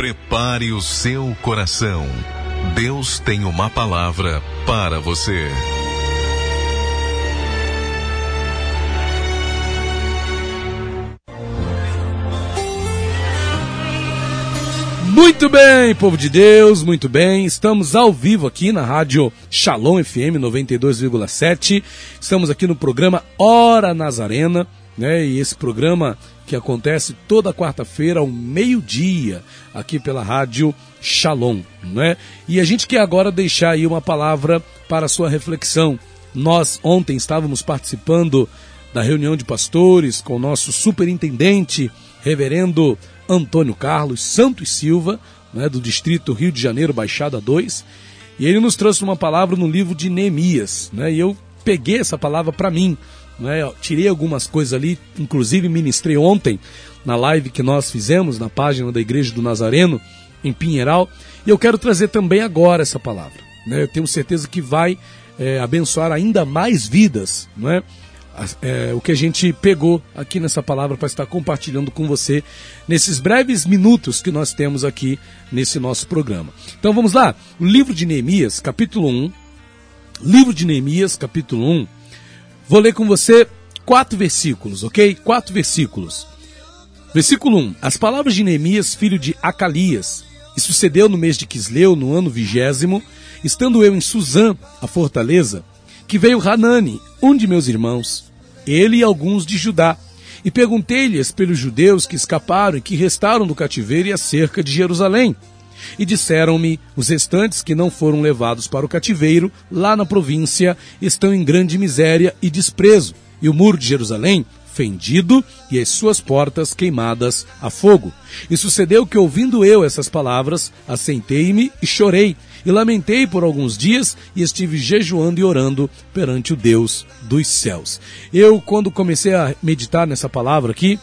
Prepare o seu coração. Deus tem uma palavra para você. Muito bem, povo de Deus, muito bem. Estamos ao vivo aqui na rádio Shalom FM 92,7. Estamos aqui no programa Hora Nazarena, né? E esse programa que acontece toda quarta-feira ao meio-dia aqui pela rádio Shalom, né? E a gente quer agora deixar aí uma palavra para a sua reflexão. Nós ontem estávamos participando da reunião de pastores com o nosso superintendente, reverendo Antônio Carlos Santos Silva, né, do Distrito Rio de Janeiro, Baixada 2, e ele nos trouxe uma palavra no livro de Neemias, né, e eu peguei essa palavra para mim, né, tirei algumas coisas ali, inclusive ministrei ontem na live que nós fizemos na página da Igreja do Nazareno, em Pinheiral, e eu quero trazer também agora essa palavra. Né, eu tenho certeza que vai é, abençoar ainda mais vidas, não é? é, o que a gente pegou aqui nessa palavra para estar compartilhando com você nesses breves minutos que nós temos aqui nesse nosso programa. Então vamos lá, o livro de Neemias, capítulo 1. Livro de Neemias, capítulo 1. Vou ler com você quatro versículos, ok? Quatro versículos. Versículo 1. As palavras de Neemias, filho de Acalias. E sucedeu no mês de Quisleu, no ano vigésimo, estando eu em Suzã, a fortaleza, que veio Hanani, um de meus irmãos, ele e alguns de Judá, e perguntei-lhes pelos judeus que escaparam e que restaram do cativeiro e acerca de Jerusalém. E disseram-me: os restantes que não foram levados para o cativeiro, lá na província, estão em grande miséria e desprezo, e o muro de Jerusalém fendido e as suas portas queimadas a fogo. E sucedeu que, ouvindo eu essas palavras, assentei-me e chorei, e lamentei por alguns dias e estive jejuando e orando perante o Deus dos céus. Eu, quando comecei a meditar nessa palavra aqui,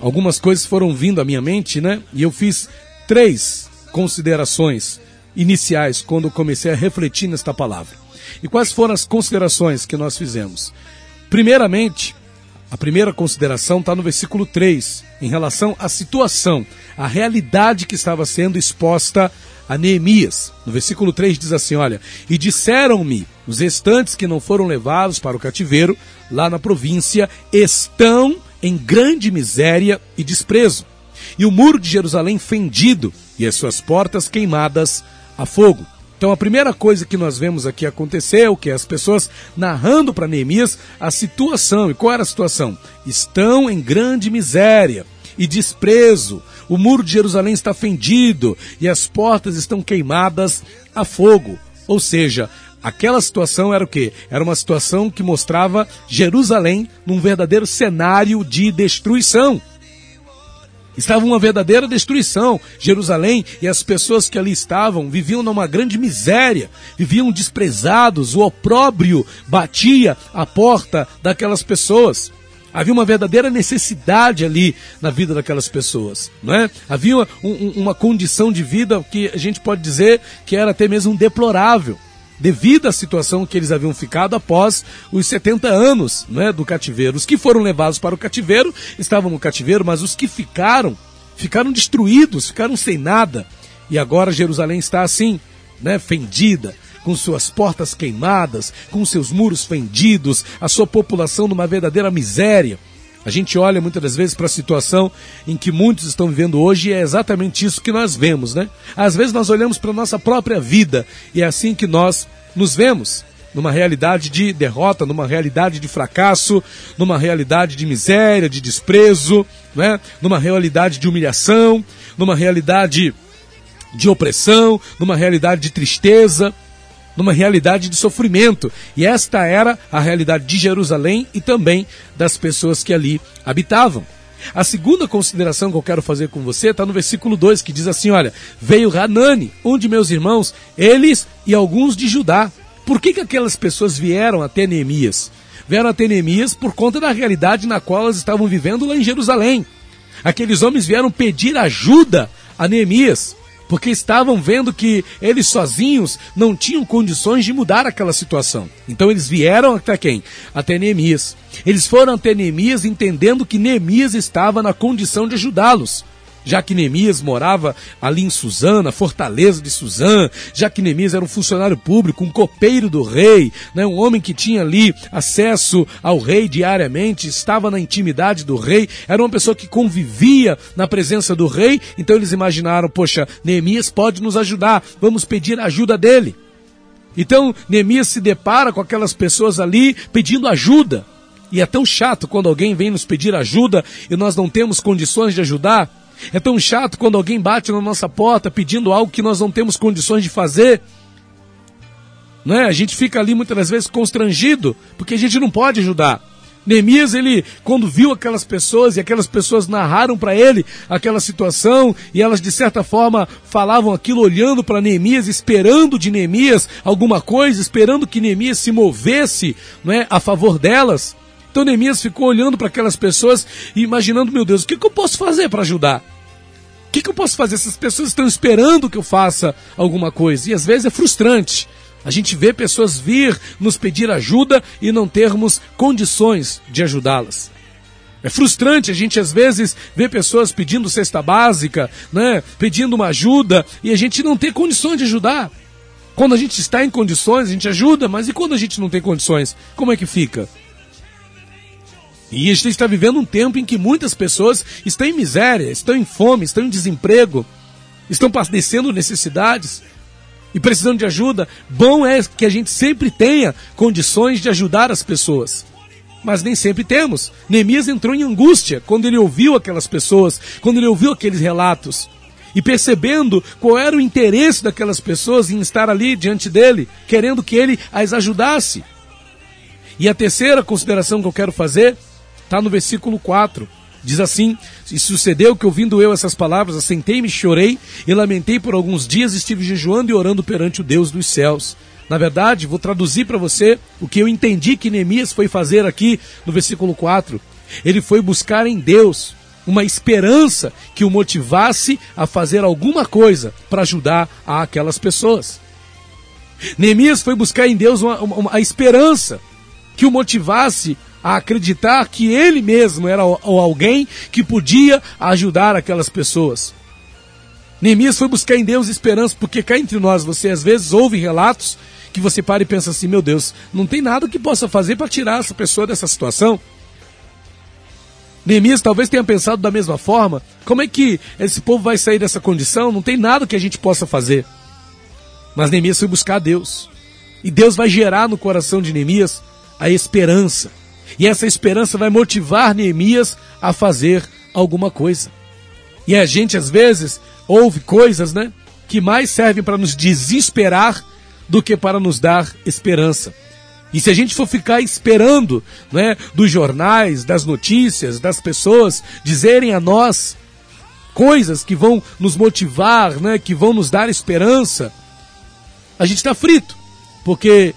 algumas coisas foram vindo à minha mente, né? E eu fiz três considerações iniciais quando comecei a refletir nesta palavra. E quais foram as considerações que nós fizemos? Primeiramente, a primeira consideração está no versículo 3, em relação à situação, à realidade que estava sendo exposta a Neemias. No versículo 3 diz assim: Olha, e disseram-me os restantes que não foram levados para o cativeiro, lá na província, estão em grande miséria e desprezo, e o muro de Jerusalém fendido, e as suas portas queimadas a fogo. Então a primeira coisa que nós vemos aqui acontecer é o que? As pessoas narrando para Neemias a situação. E qual era a situação? Estão em grande miséria e desprezo. O muro de Jerusalém está fendido e as portas estão queimadas a fogo. Ou seja, aquela situação era o quê? Era uma situação que mostrava Jerusalém num verdadeiro cenário de destruição. Estava uma verdadeira destruição. Jerusalém e as pessoas que ali estavam viviam numa grande miséria, viviam desprezados, o opróbrio batia a porta daquelas pessoas. Havia uma verdadeira necessidade ali na vida daquelas pessoas, não é? Havia uma, um, uma condição de vida que a gente pode dizer que era até mesmo deplorável, devido à situação que eles haviam ficado após os 70 anos não é, do cativeiro. Os que foram levados para o cativeiro estavam no cativeiro, mas os que ficaram, ficaram destruídos, ficaram sem nada. E agora Jerusalém está assim, né, fendida, com suas portas queimadas, com seus muros fendidos, a sua população numa verdadeira miséria. A gente olha muitas das vezes para a situação em que muitos estão vivendo hoje e é exatamente isso que nós vemos, né? Às vezes nós olhamos para a nossa própria vida e é assim que nós nos vemos. Numa realidade de derrota, numa realidade de fracasso, numa realidade de miséria, de desprezo, né? numa realidade de humilhação, numa realidade de opressão, numa realidade de tristeza numa realidade de sofrimento. E esta era a realidade de Jerusalém e também das pessoas que ali habitavam. A segunda consideração que eu quero fazer com você está no versículo 2, que diz assim: Olha, veio Hanani, um de meus irmãos, eles e alguns de Judá. Por que, que aquelas pessoas vieram até Neemias? Vieram até Neemias por conta da realidade na qual elas estavam vivendo lá em Jerusalém. Aqueles homens vieram pedir ajuda a Neemias porque estavam vendo que eles sozinhos não tinham condições de mudar aquela situação. Então eles vieram até quem? Até Neemias. Eles foram até Neemias entendendo que Neemias estava na condição de ajudá-los. Já que Neemias morava ali em Suzana, fortaleza de Suzã, já que Neemias era um funcionário público, um copeiro do rei, né, um homem que tinha ali acesso ao rei diariamente, estava na intimidade do rei, era uma pessoa que convivia na presença do rei, então eles imaginaram, poxa, Neemias pode nos ajudar, vamos pedir a ajuda dele. Então Neemias se depara com aquelas pessoas ali pedindo ajuda. E é tão chato quando alguém vem nos pedir ajuda e nós não temos condições de ajudar. É tão chato quando alguém bate na nossa porta pedindo algo que nós não temos condições de fazer. Não é? A gente fica ali muitas vezes constrangido, porque a gente não pode ajudar. Neemias, ele, quando viu aquelas pessoas e aquelas pessoas narraram para ele aquela situação e elas de certa forma falavam aquilo olhando para Neemias, esperando de Neemias alguma coisa, esperando que Neemias se movesse, não é, a favor delas. Então Neemias ficou olhando para aquelas pessoas e imaginando, meu Deus, o que, que eu posso fazer para ajudar? O que, que eu posso fazer? Essas pessoas estão esperando que eu faça alguma coisa. E às vezes é frustrante. A gente vê pessoas vir nos pedir ajuda e não termos condições de ajudá-las. É frustrante a gente às vezes ver pessoas pedindo cesta básica, né, pedindo uma ajuda e a gente não ter condições de ajudar. Quando a gente está em condições, a gente ajuda, mas e quando a gente não tem condições, como é que fica? E a gente está vivendo um tempo em que muitas pessoas estão em miséria, estão em fome, estão em desemprego, estão padecendo necessidades e precisando de ajuda. Bom é que a gente sempre tenha condições de ajudar as pessoas. Mas nem sempre temos. Neemias entrou em angústia quando ele ouviu aquelas pessoas, quando ele ouviu aqueles relatos. E percebendo qual era o interesse daquelas pessoas em estar ali diante dele, querendo que ele as ajudasse. E a terceira consideração que eu quero fazer Está no versículo 4. Diz assim: E sucedeu que, ouvindo eu essas palavras, assentei-me, chorei e lamentei por alguns dias, estive jejuando e orando perante o Deus dos céus. Na verdade, vou traduzir para você o que eu entendi que Neemias foi fazer aqui no versículo 4. Ele foi buscar em Deus uma esperança que o motivasse a fazer alguma coisa para ajudar aquelas pessoas. Neemias foi buscar em Deus uma, uma, uma, a esperança que o motivasse a acreditar que ele mesmo era o alguém que podia ajudar aquelas pessoas. Neemias foi buscar em Deus esperança, porque cá entre nós você às vezes ouve relatos que você para e pensa assim: meu Deus, não tem nada que possa fazer para tirar essa pessoa dessa situação. Neemias talvez tenha pensado da mesma forma: como é que esse povo vai sair dessa condição? Não tem nada que a gente possa fazer. Mas Neemias foi buscar a Deus. E Deus vai gerar no coração de Neemias a esperança. E essa esperança vai motivar Neemias a fazer alguma coisa. E a gente às vezes ouve coisas, né, que mais servem para nos desesperar do que para nos dar esperança. E se a gente for ficar esperando, né, dos jornais, das notícias, das pessoas dizerem a nós coisas que vão nos motivar, né, que vão nos dar esperança, a gente está frito, porque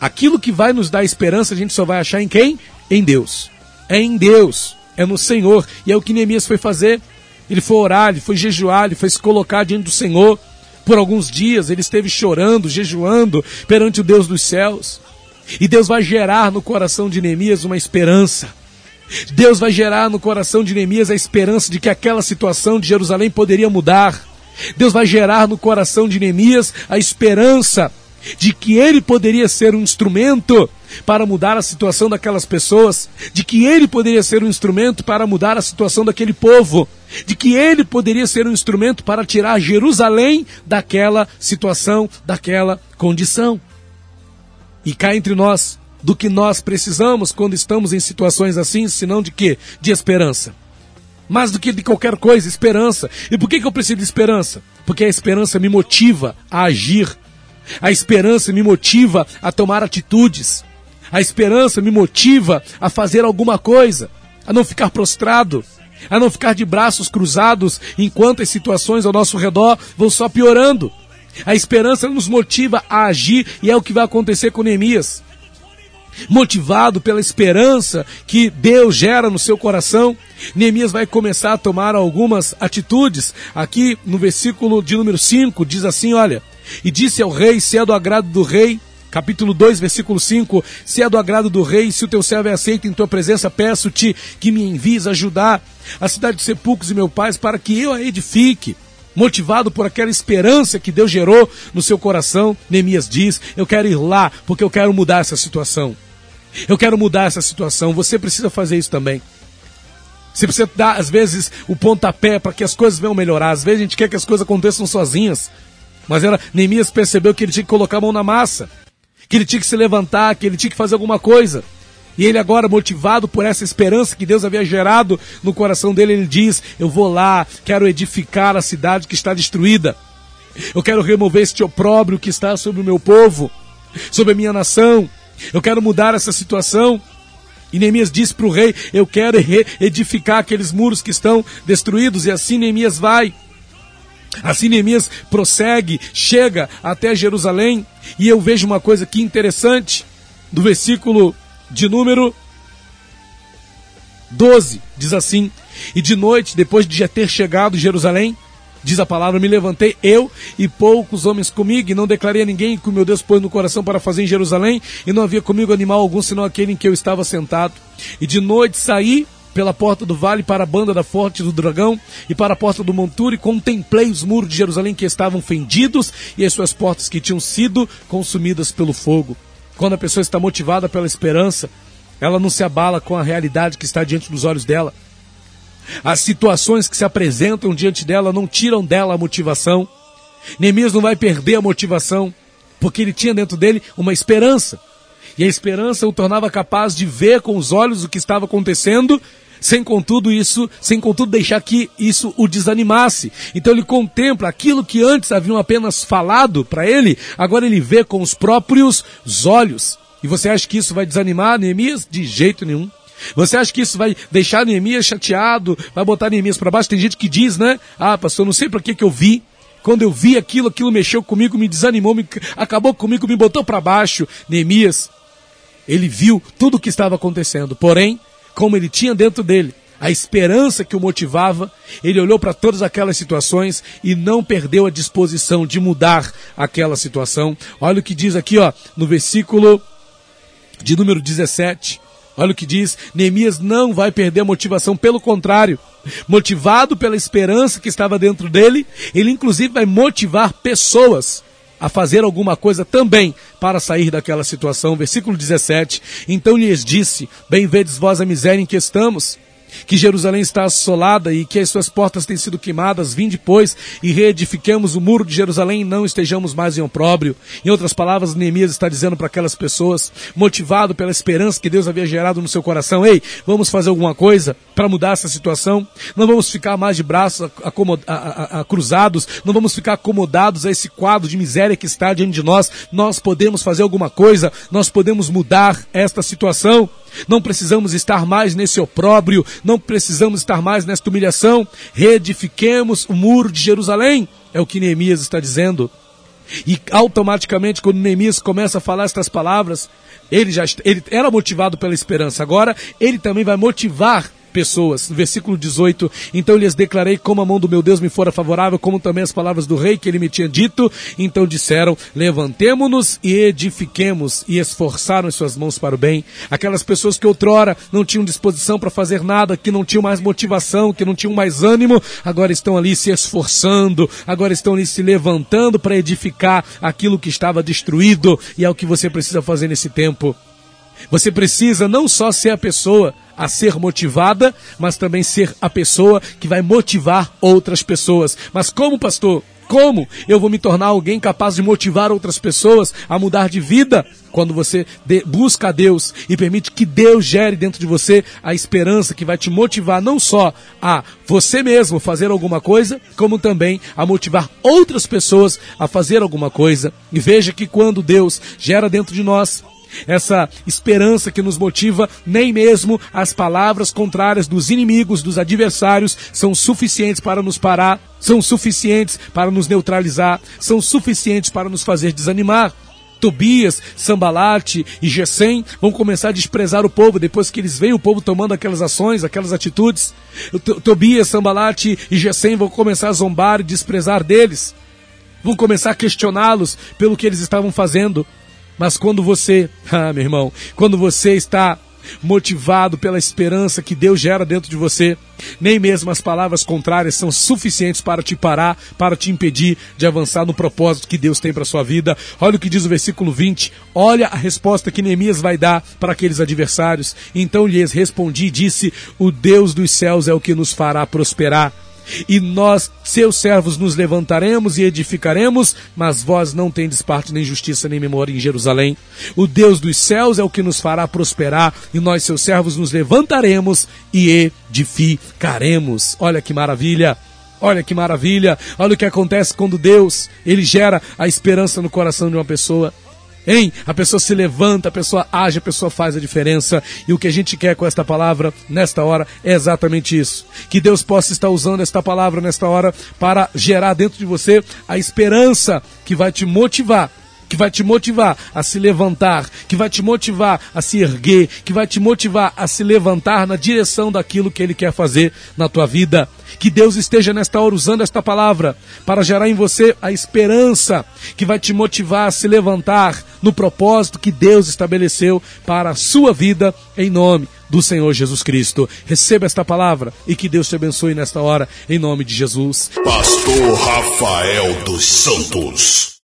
aquilo que vai nos dar esperança a gente só vai achar em quem? em Deus. É em Deus, é no Senhor. E é o que Neemias foi fazer. Ele foi orar, ele foi jejuar, ele foi se colocar diante do Senhor. Por alguns dias ele esteve chorando, jejuando perante o Deus dos céus. E Deus vai gerar no coração de Neemias uma esperança. Deus vai gerar no coração de Neemias a esperança de que aquela situação de Jerusalém poderia mudar. Deus vai gerar no coração de Neemias a esperança de que ele poderia ser um instrumento para mudar a situação daquelas pessoas, de que ele poderia ser um instrumento para mudar a situação daquele povo, de que ele poderia ser um instrumento para tirar Jerusalém daquela situação, daquela condição. E cá entre nós, do que nós precisamos quando estamos em situações assim, senão de quê? De esperança. Mais do que de qualquer coisa, esperança. E por que, que eu preciso de esperança? Porque a esperança me motiva a agir. A esperança me motiva a tomar atitudes. A esperança me motiva a fazer alguma coisa, a não ficar prostrado, a não ficar de braços cruzados enquanto as situações ao nosso redor vão só piorando. A esperança nos motiva a agir e é o que vai acontecer com Neemias. Motivado pela esperança que Deus gera no seu coração, Neemias vai começar a tomar algumas atitudes. Aqui no versículo de número 5 diz assim: Olha, e disse ao rei: Se é do agrado do rei, capítulo 2, versículo 5: Se é do agrado do rei, se o teu servo é aceito em tua presença, peço-te que me envies ajudar. a cidade de sepulcros e meu pai, para que eu a edifique. Motivado por aquela esperança que Deus gerou no seu coração, Neemias diz: Eu quero ir lá porque eu quero mudar essa situação. Eu quero mudar essa situação. Você precisa fazer isso também. Você precisa dar, às vezes, o pontapé para que as coisas venham melhorar. Às vezes a gente quer que as coisas aconteçam sozinhas. Mas era, Neemias percebeu que ele tinha que colocar a mão na massa, que ele tinha que se levantar, que ele tinha que fazer alguma coisa. E ele agora, motivado por essa esperança que Deus havia gerado no coração dele, ele diz: Eu vou lá, quero edificar a cidade que está destruída. Eu quero remover este opróbrio que está sobre o meu povo, sobre a minha nação. Eu quero mudar essa situação. E Neemias disse para o rei: Eu quero edificar aqueles muros que estão destruídos. E assim Neemias vai. Assim Neemias prossegue, chega até Jerusalém. E eu vejo uma coisa que interessante do versículo de número 12, diz assim: E de noite, depois de já ter chegado Jerusalém, diz a palavra, me levantei eu e poucos homens comigo, e não declarei a ninguém que o meu Deus pôs no coração para fazer em Jerusalém, e não havia comigo animal algum senão aquele em que eu estava sentado. E de noite saí pela porta do vale para a banda da forte do dragão e para a porta do monturo e contemplei os muros de Jerusalém que estavam fendidos e as suas portas que tinham sido consumidas pelo fogo. Quando a pessoa está motivada pela esperança, ela não se abala com a realidade que está diante dos olhos dela. As situações que se apresentam diante dela não tiram dela a motivação. Neemias não vai perder a motivação, porque ele tinha dentro dele uma esperança. E a esperança o tornava capaz de ver com os olhos o que estava acontecendo sem contudo isso, sem contudo deixar que isso o desanimasse. Então ele contempla aquilo que antes haviam apenas falado para ele, agora ele vê com os próprios olhos. E você acha que isso vai desanimar Neemias? De jeito nenhum. Você acha que isso vai deixar Neemias chateado, vai botar Neemias para baixo? Tem gente que diz, né? Ah, pastor, não sei para que que eu vi. Quando eu vi aquilo, aquilo mexeu comigo, me desanimou, me, acabou comigo, me botou para baixo. Neemias, ele viu tudo o que estava acontecendo. Porém, como ele tinha dentro dele a esperança que o motivava, ele olhou para todas aquelas situações e não perdeu a disposição de mudar aquela situação. Olha o que diz aqui, ó, no versículo de número 17. Olha o que diz: Neemias não vai perder a motivação, pelo contrário, motivado pela esperança que estava dentro dele, ele inclusive vai motivar pessoas a fazer alguma coisa também para sair daquela situação. Versículo 17. Então lhes disse: Bem vedes vós a miséria em que estamos que Jerusalém está assolada e que as suas portas têm sido queimadas, vim depois e reedifiquemos o muro de Jerusalém e não estejamos mais em opróbrio. Em outras palavras, Neemias está dizendo para aquelas pessoas, motivado pela esperança que Deus havia gerado no seu coração, ei, vamos fazer alguma coisa para mudar essa situação? Não vamos ficar mais de braços cruzados, não vamos ficar acomodados a esse quadro de miséria que está diante de nós. Nós podemos fazer alguma coisa, nós podemos mudar esta situação. Não precisamos estar mais nesse opróbrio, não precisamos estar mais nesta humilhação. Reedifiquemos o muro de Jerusalém, é o que Neemias está dizendo. E automaticamente, quando Neemias começa a falar estas palavras, ele já ele era motivado pela esperança. Agora, ele também vai motivar pessoas. Versículo 18: Então lhes declarei como a mão do meu Deus me fora favorável, como também as palavras do rei que ele me tinha dito. Então disseram: Levantemo-nos e edifiquemos, e esforçaram as suas mãos para o bem. Aquelas pessoas que outrora não tinham disposição para fazer nada, que não tinham mais motivação, que não tinham mais ânimo, agora estão ali se esforçando, agora estão ali se levantando para edificar aquilo que estava destruído, e é o que você precisa fazer nesse tempo. Você precisa não só ser a pessoa a ser motivada, mas também ser a pessoa que vai motivar outras pessoas. Mas como, pastor? Como eu vou me tornar alguém capaz de motivar outras pessoas a mudar de vida? Quando você busca a Deus e permite que Deus gere dentro de você a esperança que vai te motivar não só a você mesmo fazer alguma coisa, como também a motivar outras pessoas a fazer alguma coisa. E veja que quando Deus gera dentro de nós essa esperança que nos motiva, nem mesmo as palavras contrárias dos inimigos, dos adversários, são suficientes para nos parar, são suficientes para nos neutralizar, são suficientes para nos fazer desanimar. Tobias, Sambalate e Gesem vão começar a desprezar o povo depois que eles veem o povo tomando aquelas ações, aquelas atitudes. Tobias, Sambalate e Gesem vão começar a zombar e desprezar deles. Vão começar a questioná-los pelo que eles estavam fazendo. Mas quando você, ah, meu irmão, quando você está motivado pela esperança que Deus gera dentro de você. Nem mesmo as palavras contrárias são suficientes para te parar, para te impedir de avançar no propósito que Deus tem para sua vida. Olha o que diz o versículo 20. Olha a resposta que Neemias vai dar para aqueles adversários. Então lhes respondi e disse: O Deus dos céus é o que nos fará prosperar e nós, seus servos, nos levantaremos e edificaremos, mas vós não tendes parte nem justiça nem memória em Jerusalém. O Deus dos céus é o que nos fará prosperar, e nós, seus servos, nos levantaremos e edificaremos. Olha que maravilha! Olha que maravilha! Olha o que acontece quando Deus, ele gera a esperança no coração de uma pessoa. Hein? A pessoa se levanta, a pessoa age, a pessoa faz a diferença. E o que a gente quer com esta palavra nesta hora é exatamente isso. Que Deus possa estar usando esta palavra nesta hora para gerar dentro de você a esperança que vai te motivar que vai te motivar a se levantar, que vai te motivar a se erguer, que vai te motivar a se levantar na direção daquilo que Ele quer fazer na tua vida. Que Deus esteja nesta hora usando esta palavra para gerar em você a esperança que vai te motivar a se levantar no propósito que Deus estabeleceu para a sua vida em nome do Senhor Jesus Cristo. Receba esta palavra e que Deus te abençoe nesta hora em nome de Jesus. Pastor Rafael dos Santos.